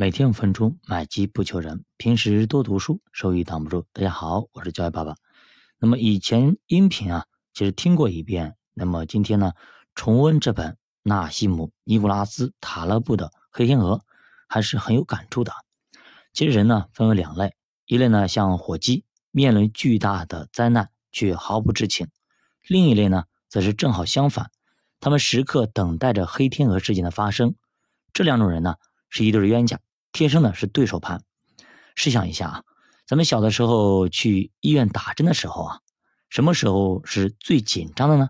每天五分钟，买机不求人。平时多读书，收益挡不住。大家好，我是教育爸爸。那么以前音频啊，其实听过一遍。那么今天呢，重温这本纳西姆·尼古拉斯·塔勒布的《黑天鹅》，还是很有感触的。其实人呢，分为两类，一类呢像火鸡，面临巨大的灾难却毫不知情；另一类呢，则是正好相反，他们时刻等待着黑天鹅事件的发生。这两种人呢，是一对冤家。天生的是对手盘。试想一下啊，咱们小的时候去医院打针的时候啊，什么时候是最紧张的呢？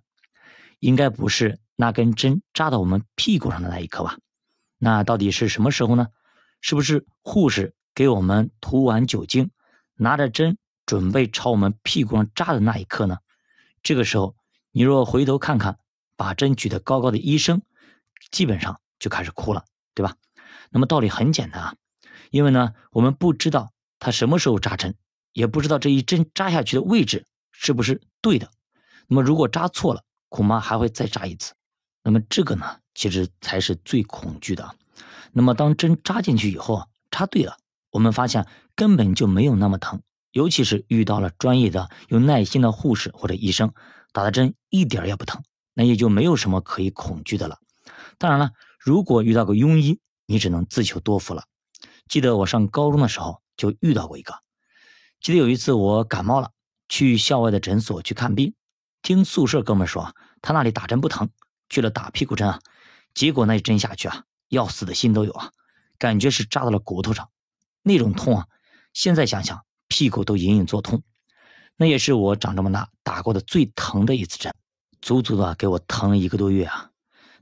应该不是那根针扎到我们屁股上的那一刻吧？那到底是什么时候呢？是不是护士给我们涂完酒精，拿着针准备朝我们屁股上扎的那一刻呢？这个时候，你若回头看看，把针举得高高的医生，基本上就开始哭了，对吧？那么道理很简单啊，因为呢，我们不知道他什么时候扎针，也不知道这一针扎下去的位置是不是对的。那么如果扎错了，恐怕还会再扎一次。那么这个呢，其实才是最恐惧的。那么当针扎进去以后啊，扎对了，我们发现根本就没有那么疼，尤其是遇到了专业的、有耐心的护士或者医生，打的针一点也不疼，那也就没有什么可以恐惧的了。当然了，如果遇到个庸医，你只能自求多福了。记得我上高中的时候就遇到过一个。记得有一次我感冒了，去校外的诊所去看病，听宿舍哥们说他那里打针不疼，去了打屁股针啊，结果那一针下去啊，要死的心都有啊，感觉是扎到了骨头上，那种痛啊，现在想想屁股都隐隐作痛。那也是我长这么大打过的最疼的一次针，足足的给我疼了一个多月啊。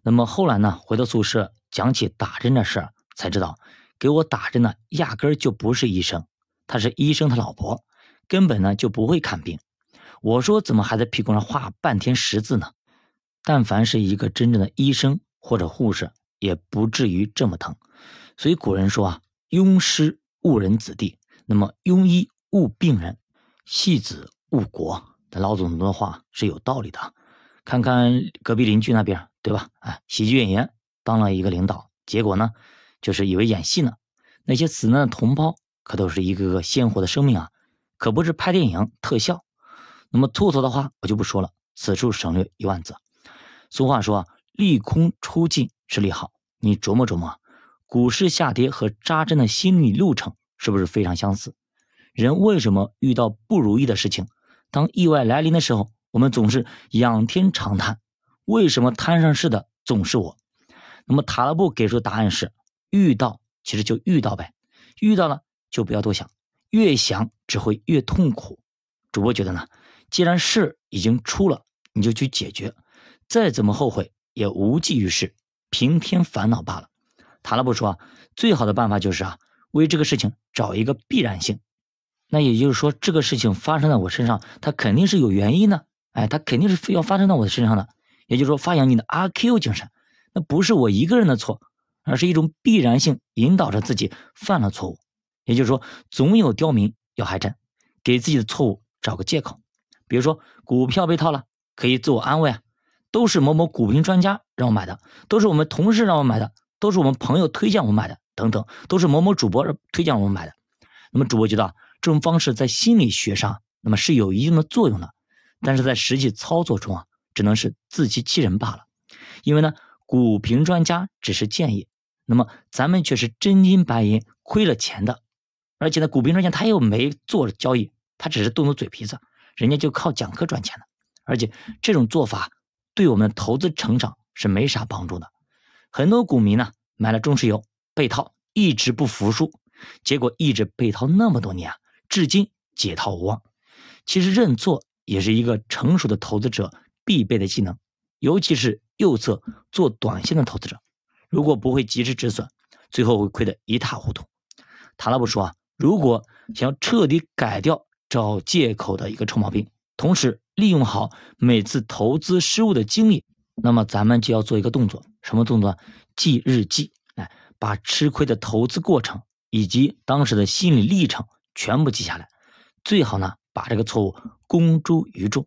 那么后来呢，回到宿舍。讲起打针的事儿，才知道给我打针的压根儿就不是医生，他是医生他老婆，根本呢就不会看病。我说怎么还在屁股上画半天十字呢？但凡是一个真正的医生或者护士，也不至于这么疼。所以古人说啊，庸师误人子弟，那么庸医误病人，戏子误国。老祖宗的话是有道理的。看看隔壁邻居那边，对吧？啊，喜剧演员。当了一个领导，结果呢，就是以为演戏呢。那些死难的同胞可都是一个个鲜活的生命啊，可不是拍电影特效。那么兔兔的话我就不说了，此处省略一万字。俗话说啊，利空出尽是利好。你琢磨琢磨，股市下跌和扎针的心理路程是不是非常相似？人为什么遇到不如意的事情，当意外来临的时候，我们总是仰天长叹？为什么摊上事的总是我？那么塔勒布给出的答案是：遇到其实就遇到呗，遇到了就不要多想，越想只会越痛苦。主播觉得呢，既然事已经出了，你就去解决，再怎么后悔也无济于事，平添烦恼罢了。塔勒布说啊，最好的办法就是啊，为这个事情找一个必然性。那也就是说，这个事情发生在我身上，它肯定是有原因的，哎，它肯定是非要发生在我的身上的。也就是说，发扬你的阿 Q 精神。那不是我一个人的错，而是一种必然性引导着自己犯了错误。也就是说，总有刁民要害朕，给自己的错误找个借口。比如说，股票被套了，可以自我安慰啊，都是某某股评专家让我买的，都是我们同事让我买的，都是我们朋友推荐我买的，等等，都是某某主播推荐我买的。那么，主播觉得这种方式在心理学上，那么是有一定的作用的，但是在实际操作中啊，只能是自欺欺人罢了。因为呢。股评专家只是建议，那么咱们却是真金白银亏了钱的，而且呢，股评专家他又没做交易，他只是动动嘴皮子，人家就靠讲课赚钱的，而且这种做法对我们投资成长是没啥帮助的。很多股民呢买了中石油被套，一直不服输，结果一直被套那么多年啊，至今解套无望。其实认错也是一个成熟的投资者必备的技能。尤其是右侧做短线的投资者，如果不会及时止损，最后会亏得一塌糊涂。塔拉布说啊，如果想要彻底改掉找借口的一个臭毛病，同时利用好每次投资失误的经历，那么咱们就要做一个动作，什么动作？记日记，来把吃亏的投资过程以及当时的心理历程全部记下来，最好呢把这个错误公诸于众。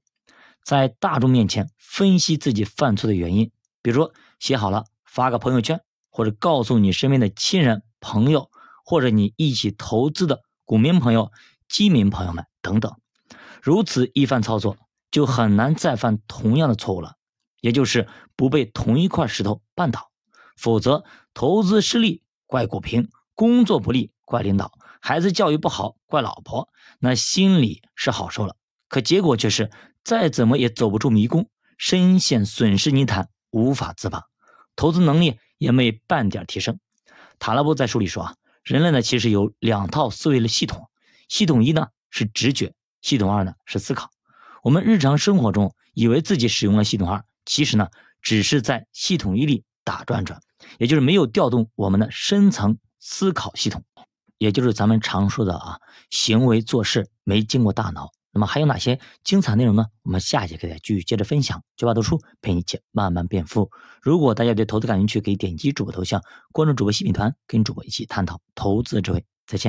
在大众面前分析自己犯错的原因，比如写好了发个朋友圈，或者告诉你身边的亲人、朋友或者你一起投资的股民朋友、基民朋友们等等。如此一番操作，就很难再犯同样的错误了，也就是不被同一块石头绊倒。否则，投资失利怪股评，工作不利怪领导，孩子教育不好怪老婆，那心里是好受了，可结果却是再怎么也走不出迷宫，深陷损失泥潭，无法自拔，投资能力也没半点提升。塔拉布在书里说啊，人类呢其实有两套思维的系统，系统一呢是直觉，系统二呢是思考。我们日常生活中以为自己使用了系统二，其实呢只是在系统一里打转转。也就是没有调动我们的深层思考系统，也就是咱们常说的啊，行为做事没经过大脑。那么还有哪些精彩内容呢？我们下节课再继续接着分享。九八读书陪你一起慢慢变富。如果大家对投资感兴趣，可以点击主播头像，关注主播新品团，跟主播一起探讨投资智慧。再见。